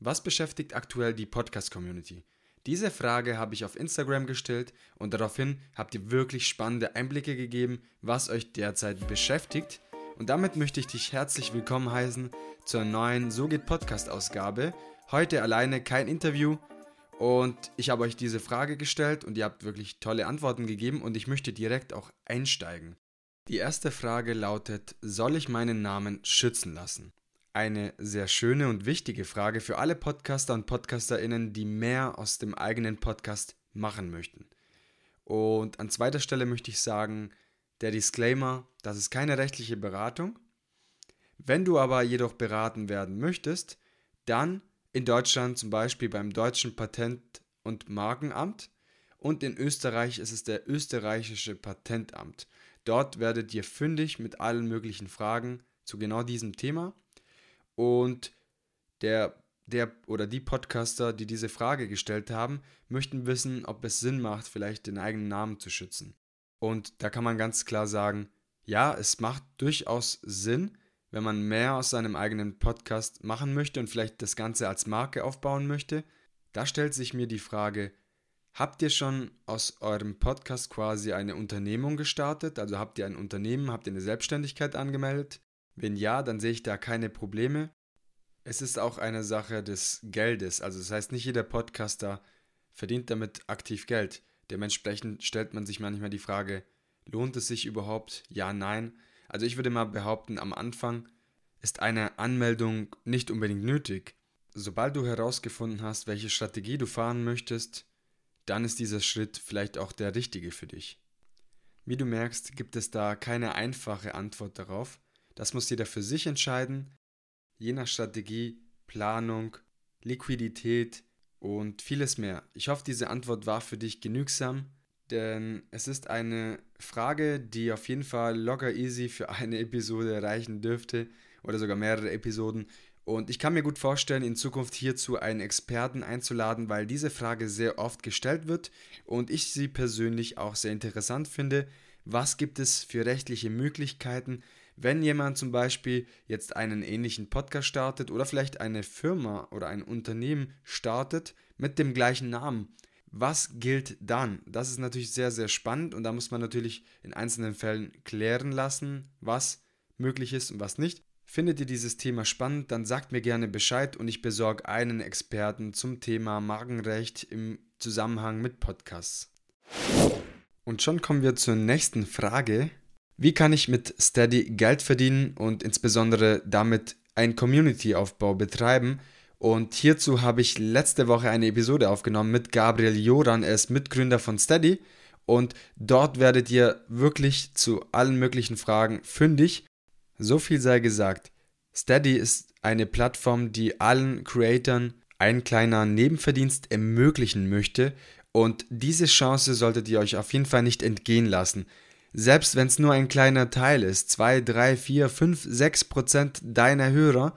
Was beschäftigt aktuell die Podcast-Community? Diese Frage habe ich auf Instagram gestellt und daraufhin habt ihr wirklich spannende Einblicke gegeben, was euch derzeit beschäftigt. Und damit möchte ich dich herzlich willkommen heißen zur neuen So geht Podcast-Ausgabe. Heute alleine kein Interview und ich habe euch diese Frage gestellt und ihr habt wirklich tolle Antworten gegeben und ich möchte direkt auch einsteigen. Die erste Frage lautet, soll ich meinen Namen schützen lassen? Eine sehr schöne und wichtige Frage für alle Podcaster und Podcasterinnen, die mehr aus dem eigenen Podcast machen möchten. Und an zweiter Stelle möchte ich sagen, der Disclaimer, das ist keine rechtliche Beratung. Wenn du aber jedoch beraten werden möchtest, dann in Deutschland zum Beispiel beim deutschen Patent- und Markenamt und in Österreich ist es der österreichische Patentamt. Dort werdet ihr fündig mit allen möglichen Fragen zu genau diesem Thema und der, der oder die Podcaster, die diese Frage gestellt haben, möchten wissen, ob es Sinn macht, vielleicht den eigenen Namen zu schützen. Und da kann man ganz klar sagen, ja, es macht durchaus Sinn, wenn man mehr aus seinem eigenen Podcast machen möchte und vielleicht das Ganze als Marke aufbauen möchte. Da stellt sich mir die Frage, habt ihr schon aus eurem Podcast quasi eine Unternehmung gestartet? Also habt ihr ein Unternehmen, habt ihr eine Selbstständigkeit angemeldet? Wenn ja, dann sehe ich da keine Probleme. Es ist auch eine Sache des Geldes. Also das heißt, nicht jeder Podcaster verdient damit aktiv Geld. Dementsprechend stellt man sich manchmal die Frage, lohnt es sich überhaupt? Ja, nein. Also ich würde mal behaupten, am Anfang ist eine Anmeldung nicht unbedingt nötig. Sobald du herausgefunden hast, welche Strategie du fahren möchtest, dann ist dieser Schritt vielleicht auch der richtige für dich. Wie du merkst, gibt es da keine einfache Antwort darauf. Das muss jeder für sich entscheiden, je nach Strategie, Planung, Liquidität und vieles mehr. Ich hoffe, diese Antwort war für dich genügsam, denn es ist eine Frage, die auf jeden Fall locker easy für eine Episode reichen dürfte oder sogar mehrere Episoden. Und ich kann mir gut vorstellen, in Zukunft hierzu einen Experten einzuladen, weil diese Frage sehr oft gestellt wird und ich sie persönlich auch sehr interessant finde. Was gibt es für rechtliche Möglichkeiten, wenn jemand zum Beispiel jetzt einen ähnlichen Podcast startet oder vielleicht eine Firma oder ein Unternehmen startet mit dem gleichen Namen, was gilt dann? Das ist natürlich sehr, sehr spannend und da muss man natürlich in einzelnen Fällen klären lassen, was möglich ist und was nicht. Findet ihr dieses Thema spannend, dann sagt mir gerne Bescheid und ich besorge einen Experten zum Thema Markenrecht im Zusammenhang mit Podcasts. Und schon kommen wir zur nächsten Frage. Wie kann ich mit Steady Geld verdienen und insbesondere damit einen Community-Aufbau betreiben? Und hierzu habe ich letzte Woche eine Episode aufgenommen mit Gabriel Joran, er ist Mitgründer von Steady. Und dort werdet ihr wirklich zu allen möglichen Fragen fündig. So viel sei gesagt. Steady ist eine Plattform, die allen Creatoren einen kleinen Nebenverdienst ermöglichen möchte. Und diese Chance solltet ihr euch auf jeden Fall nicht entgehen lassen. Selbst wenn es nur ein kleiner Teil ist, 2, 3, 4, 5, 6 Prozent deiner Hörer,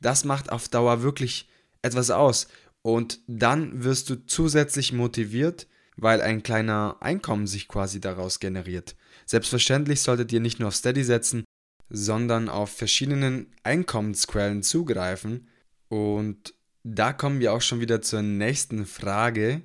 das macht auf Dauer wirklich etwas aus. Und dann wirst du zusätzlich motiviert, weil ein kleiner Einkommen sich quasi daraus generiert. Selbstverständlich solltet ihr nicht nur auf Steady setzen, sondern auf verschiedenen Einkommensquellen zugreifen. Und da kommen wir auch schon wieder zur nächsten Frage.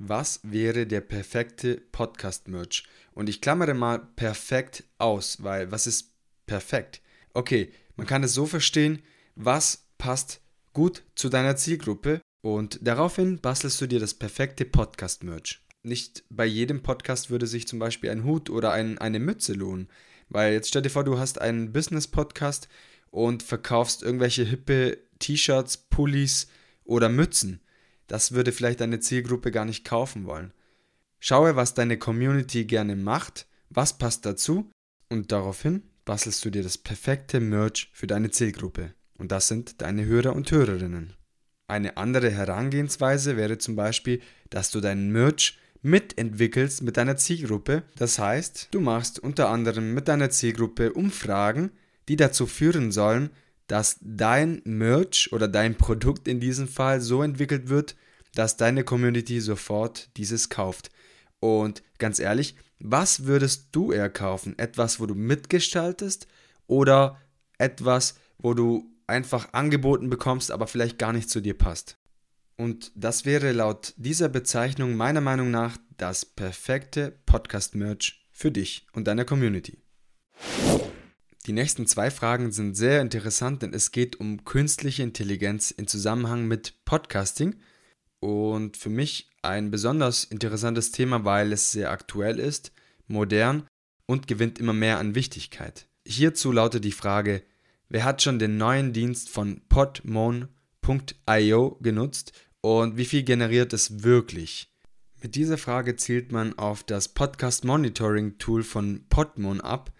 Was wäre der perfekte Podcast-Merch? Und ich klammere mal perfekt aus, weil was ist perfekt? Okay, man kann es so verstehen, was passt gut zu deiner Zielgruppe und daraufhin bastelst du dir das perfekte Podcast-Merch. Nicht bei jedem Podcast würde sich zum Beispiel ein Hut oder ein, eine Mütze lohnen, weil jetzt stell dir vor, du hast einen Business-Podcast und verkaufst irgendwelche hippe T-Shirts, Pullis oder Mützen das würde vielleicht deine Zielgruppe gar nicht kaufen wollen. Schaue, was deine Community gerne macht, was passt dazu und daraufhin bastelst du dir das perfekte Merch für deine Zielgruppe. Und das sind deine Hörer und Hörerinnen. Eine andere Herangehensweise wäre zum Beispiel, dass du deinen Merch mitentwickelst mit deiner Zielgruppe. Das heißt, du machst unter anderem mit deiner Zielgruppe Umfragen, die dazu führen sollen, dass dein Merch oder dein Produkt in diesem Fall so entwickelt wird, dass deine Community sofort dieses kauft. Und ganz ehrlich, was würdest du eher kaufen? Etwas, wo du mitgestaltest oder etwas, wo du einfach angeboten bekommst, aber vielleicht gar nicht zu dir passt. Und das wäre laut dieser Bezeichnung meiner Meinung nach das perfekte Podcast-Merch für dich und deine Community. Die nächsten zwei Fragen sind sehr interessant, denn es geht um künstliche Intelligenz in Zusammenhang mit Podcasting und für mich ein besonders interessantes Thema, weil es sehr aktuell ist, modern und gewinnt immer mehr an Wichtigkeit. Hierzu lautet die Frage, wer hat schon den neuen Dienst von podmon.io genutzt und wie viel generiert es wirklich? Mit dieser Frage zielt man auf das Podcast Monitoring Tool von Podmon ab,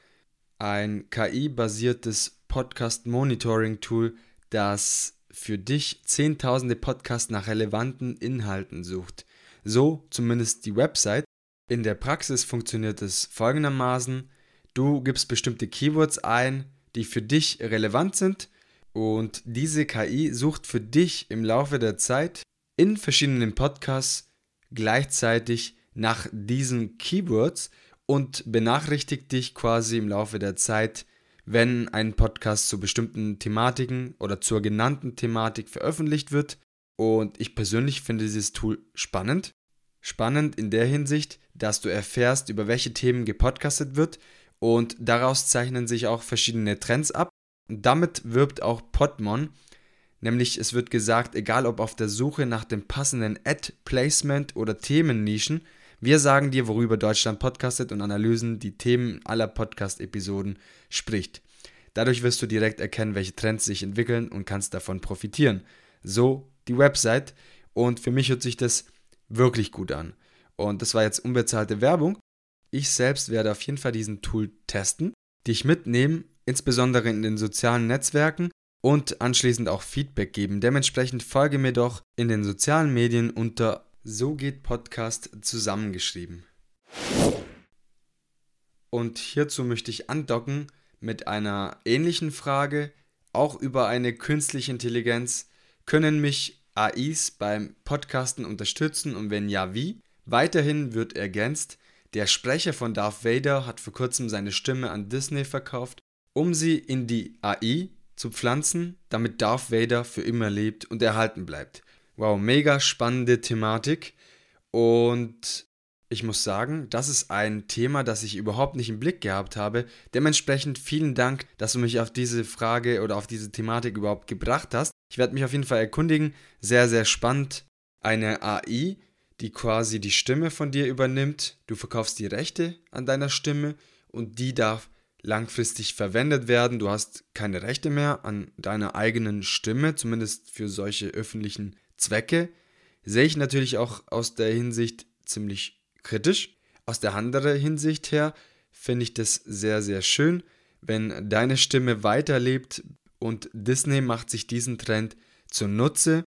ein KI-basiertes Podcast Monitoring Tool, das für dich zehntausende Podcasts nach relevanten Inhalten sucht. So zumindest die Website. In der Praxis funktioniert es folgendermaßen. Du gibst bestimmte Keywords ein, die für dich relevant sind und diese KI sucht für dich im Laufe der Zeit in verschiedenen Podcasts gleichzeitig nach diesen Keywords und benachrichtigt dich quasi im Laufe der Zeit, wenn ein Podcast zu bestimmten Thematiken oder zur genannten Thematik veröffentlicht wird. Und ich persönlich finde dieses Tool spannend. Spannend in der Hinsicht, dass du erfährst, über welche Themen gepodcastet wird und daraus zeichnen sich auch verschiedene Trends ab. Und damit wirbt auch Podmon, nämlich es wird gesagt, egal ob auf der Suche nach dem passenden Ad-Placement oder Themennischen, wir sagen dir, worüber Deutschland podcastet und analysen die Themen aller Podcast-Episoden spricht. Dadurch wirst du direkt erkennen, welche Trends sich entwickeln und kannst davon profitieren. So die Website. Und für mich hört sich das wirklich gut an. Und das war jetzt unbezahlte Werbung. Ich selbst werde auf jeden Fall diesen Tool testen, dich mitnehmen, insbesondere in den sozialen Netzwerken und anschließend auch Feedback geben. Dementsprechend folge mir doch in den sozialen Medien unter so geht Podcast zusammengeschrieben. Und hierzu möchte ich andocken mit einer ähnlichen Frage, auch über eine künstliche Intelligenz. Können mich AIs beim Podcasten unterstützen und wenn ja, wie? Weiterhin wird ergänzt, der Sprecher von Darth Vader hat vor kurzem seine Stimme an Disney verkauft, um sie in die AI zu pflanzen, damit Darth Vader für immer lebt und erhalten bleibt. Wow, mega spannende Thematik. Und ich muss sagen, das ist ein Thema, das ich überhaupt nicht im Blick gehabt habe. Dementsprechend vielen Dank, dass du mich auf diese Frage oder auf diese Thematik überhaupt gebracht hast. Ich werde mich auf jeden Fall erkundigen. Sehr, sehr spannend. Eine AI, die quasi die Stimme von dir übernimmt. Du verkaufst die Rechte an deiner Stimme und die darf langfristig verwendet werden. Du hast keine Rechte mehr an deiner eigenen Stimme, zumindest für solche öffentlichen Zwecke sehe ich natürlich auch aus der Hinsicht ziemlich kritisch. Aus der anderen Hinsicht her finde ich das sehr, sehr schön, wenn deine Stimme weiterlebt und Disney macht sich diesen Trend zunutze.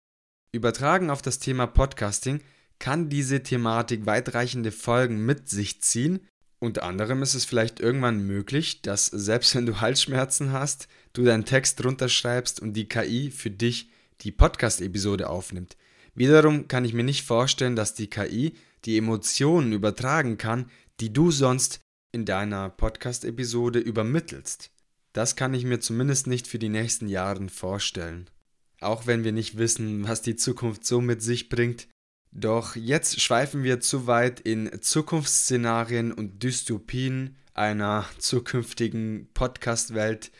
Übertragen auf das Thema Podcasting kann diese Thematik weitreichende Folgen mit sich ziehen. Unter anderem ist es vielleicht irgendwann möglich, dass selbst wenn du Halsschmerzen hast, du deinen Text runterschreibst und die KI für dich die Podcast-Episode aufnimmt. Wiederum kann ich mir nicht vorstellen, dass die KI die Emotionen übertragen kann, die du sonst in deiner Podcast-Episode übermittelst. Das kann ich mir zumindest nicht für die nächsten Jahre vorstellen. Auch wenn wir nicht wissen, was die Zukunft so mit sich bringt. Doch jetzt schweifen wir zu weit in Zukunftsszenarien und Dystopien einer zukünftigen Podcast-Welt,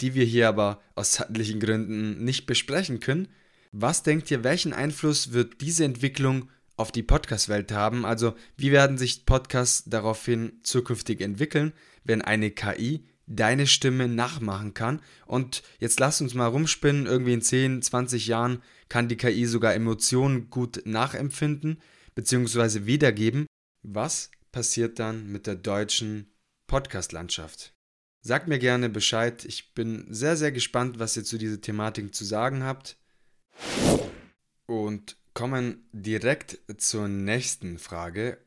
die wir hier aber aus zeitlichen Gründen nicht besprechen können. Was denkt ihr, welchen Einfluss wird diese Entwicklung auf die Podcast-Welt haben? Also wie werden sich Podcasts daraufhin zukünftig entwickeln, wenn eine KI deine Stimme nachmachen kann? Und jetzt lasst uns mal rumspinnen, irgendwie in 10, 20 Jahren kann die KI sogar Emotionen gut nachempfinden bzw. wiedergeben. Was passiert dann mit der deutschen Podcast-Landschaft? Sagt mir gerne Bescheid. Ich bin sehr, sehr gespannt, was ihr zu dieser Thematik zu sagen habt. Und kommen direkt zur nächsten Frage.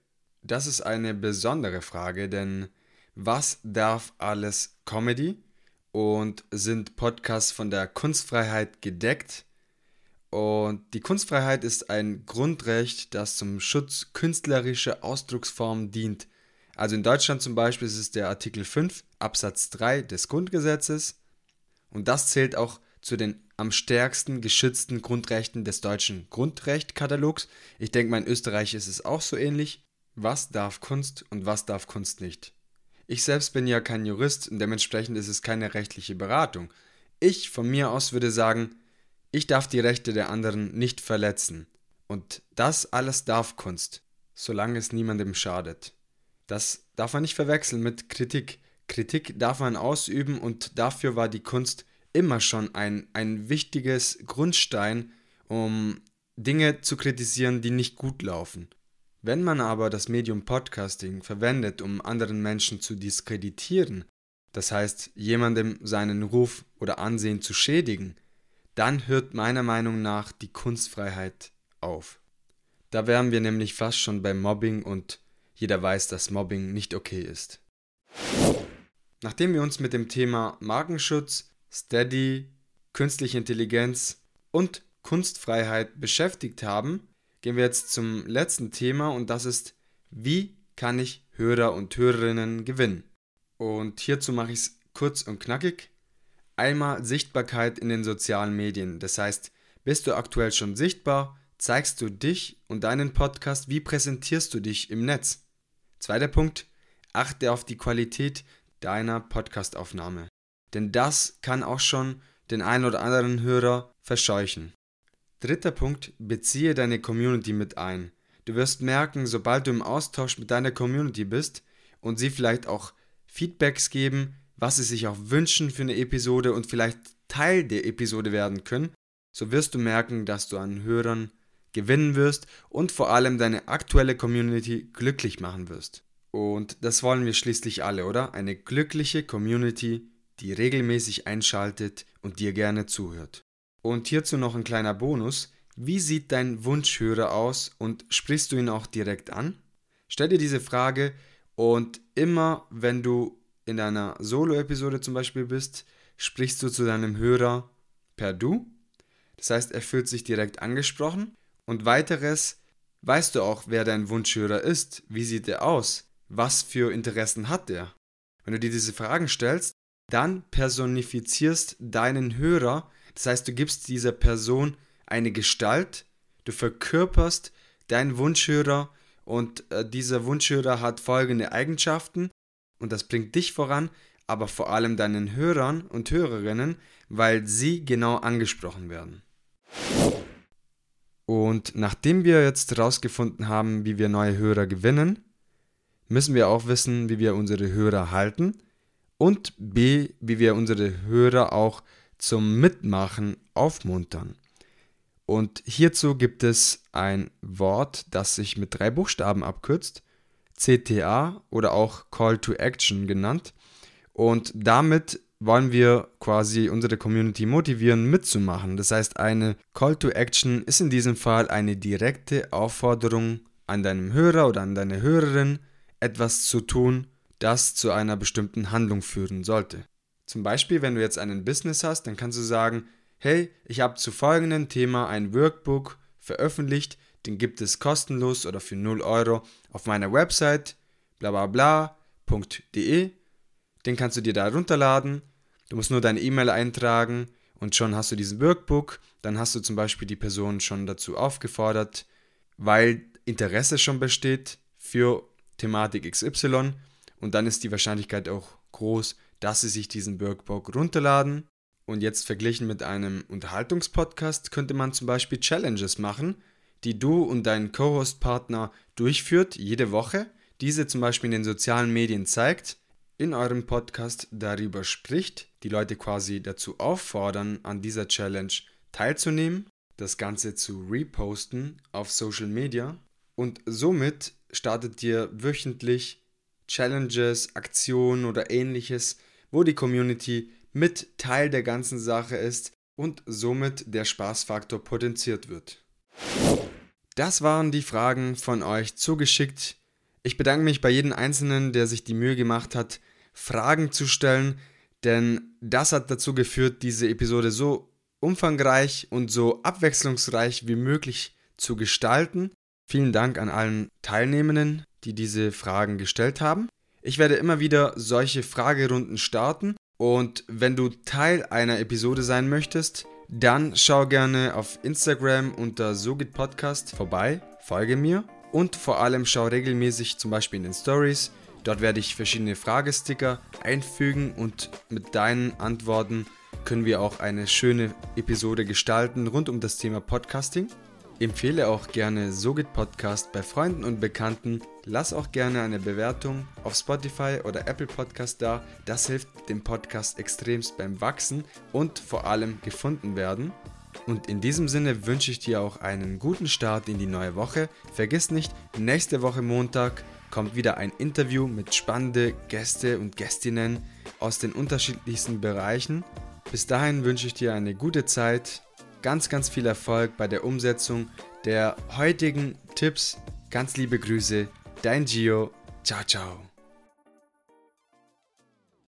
Das ist eine besondere Frage, denn was darf alles Comedy? Und sind Podcasts von der Kunstfreiheit gedeckt? Und die Kunstfreiheit ist ein Grundrecht, das zum Schutz künstlerischer Ausdrucksformen dient. Also in Deutschland zum Beispiel ist es der Artikel 5 Absatz 3 des Grundgesetzes und das zählt auch zu den am stärksten geschützten Grundrechten des deutschen Grundrechtkatalogs. Ich denke mal, in Österreich ist es auch so ähnlich. Was darf Kunst und was darf Kunst nicht? Ich selbst bin ja kein Jurist und dementsprechend ist es keine rechtliche Beratung. Ich von mir aus würde sagen, ich darf die Rechte der anderen nicht verletzen. Und das alles darf Kunst, solange es niemandem schadet. Das darf man nicht verwechseln mit Kritik. Kritik darf man ausüben und dafür war die Kunst immer schon ein, ein wichtiges Grundstein, um Dinge zu kritisieren, die nicht gut laufen. Wenn man aber das Medium Podcasting verwendet, um anderen Menschen zu diskreditieren, das heißt jemandem seinen Ruf oder Ansehen zu schädigen, dann hört meiner Meinung nach die Kunstfreiheit auf. Da wären wir nämlich fast schon beim Mobbing und jeder weiß, dass Mobbing nicht okay ist. Nachdem wir uns mit dem Thema Markenschutz, Steady, künstliche Intelligenz und Kunstfreiheit beschäftigt haben, gehen wir jetzt zum letzten Thema und das ist, wie kann ich Hörer und Hörerinnen gewinnen? Und hierzu mache ich es kurz und knackig. Einmal Sichtbarkeit in den sozialen Medien. Das heißt, bist du aktuell schon sichtbar? Zeigst du dich und deinen Podcast? Wie präsentierst du dich im Netz? Zweiter Punkt, achte auf die Qualität deiner Podcastaufnahme. Denn das kann auch schon den einen oder anderen Hörer verscheuchen. Dritter Punkt, beziehe deine Community mit ein. Du wirst merken, sobald du im Austausch mit deiner Community bist und sie vielleicht auch Feedbacks geben, was sie sich auch wünschen für eine Episode und vielleicht Teil der Episode werden können, so wirst du merken, dass du an Hörern gewinnen wirst und vor allem deine aktuelle Community glücklich machen wirst. Und das wollen wir schließlich alle, oder? Eine glückliche Community, die regelmäßig einschaltet und dir gerne zuhört. Und hierzu noch ein kleiner Bonus. Wie sieht dein Wunschhörer aus und sprichst du ihn auch direkt an? Stell dir diese Frage und immer wenn du in deiner Solo-Episode zum Beispiel bist, sprichst du zu deinem Hörer per Du. Das heißt, er fühlt sich direkt angesprochen. Und weiteres, weißt du auch, wer dein Wunschhörer ist? Wie sieht er aus? Was für Interessen hat er? Wenn du dir diese Fragen stellst, dann personifizierst deinen Hörer das heißt, du gibst dieser Person eine Gestalt, du verkörperst deinen Wunschhörer und äh, dieser Wunschhörer hat folgende Eigenschaften und das bringt dich voran, aber vor allem deinen Hörern und Hörerinnen, weil sie genau angesprochen werden. Und nachdem wir jetzt herausgefunden haben, wie wir neue Hörer gewinnen, müssen wir auch wissen, wie wir unsere Hörer halten und b, wie wir unsere Hörer auch zum Mitmachen aufmuntern. Und hierzu gibt es ein Wort, das sich mit drei Buchstaben abkürzt, CTA oder auch Call to Action genannt. Und damit wollen wir quasi unsere Community motivieren, mitzumachen. Das heißt, eine Call to Action ist in diesem Fall eine direkte Aufforderung an deinem Hörer oder an deine Hörerin, etwas zu tun, das zu einer bestimmten Handlung führen sollte. Zum Beispiel, wenn du jetzt einen Business hast, dann kannst du sagen, hey, ich habe zu folgendem Thema ein Workbook veröffentlicht, den gibt es kostenlos oder für 0 Euro auf meiner Website blablabla.de. Den kannst du dir da runterladen. Du musst nur deine E-Mail eintragen und schon hast du diesen Workbook. Dann hast du zum Beispiel die Person schon dazu aufgefordert, weil Interesse schon besteht für Thematik XY und dann ist die Wahrscheinlichkeit auch groß, dass Sie sich diesen Workbook runterladen. Und jetzt verglichen mit einem Unterhaltungspodcast könnte man zum Beispiel Challenges machen, die du und dein Co-Host-Partner durchführt jede Woche, diese zum Beispiel in den sozialen Medien zeigt, in eurem Podcast darüber spricht, die Leute quasi dazu auffordern, an dieser Challenge teilzunehmen, das Ganze zu reposten auf Social Media und somit startet ihr wöchentlich Challenges, Aktionen oder ähnliches, wo die Community mit Teil der ganzen Sache ist und somit der Spaßfaktor potenziert wird. Das waren die Fragen von euch zugeschickt. Ich bedanke mich bei jedem Einzelnen, der sich die Mühe gemacht hat, Fragen zu stellen, denn das hat dazu geführt, diese Episode so umfangreich und so abwechslungsreich wie möglich zu gestalten. Vielen Dank an allen Teilnehmenden, die diese Fragen gestellt haben. Ich werde immer wieder solche Fragerunden starten und wenn du Teil einer Episode sein möchtest, dann schau gerne auf Instagram unter Sogit Podcast vorbei, folge mir und vor allem schau regelmäßig zum Beispiel in den Stories. Dort werde ich verschiedene Fragesticker einfügen und mit deinen Antworten können wir auch eine schöne Episode gestalten rund um das Thema Podcasting. Empfehle auch gerne Sogit Podcast bei Freunden und Bekannten. Lass auch gerne eine Bewertung auf Spotify oder Apple Podcast da. Das hilft dem Podcast extremst beim Wachsen und vor allem gefunden werden. Und in diesem Sinne wünsche ich dir auch einen guten Start in die neue Woche. Vergiss nicht, nächste Woche Montag kommt wieder ein Interview mit spannenden Gäste und Gästinnen aus den unterschiedlichsten Bereichen. Bis dahin wünsche ich dir eine gute Zeit ganz, ganz viel Erfolg bei der Umsetzung der heutigen Tipps. Ganz liebe Grüße, dein Gio. Ciao, ciao.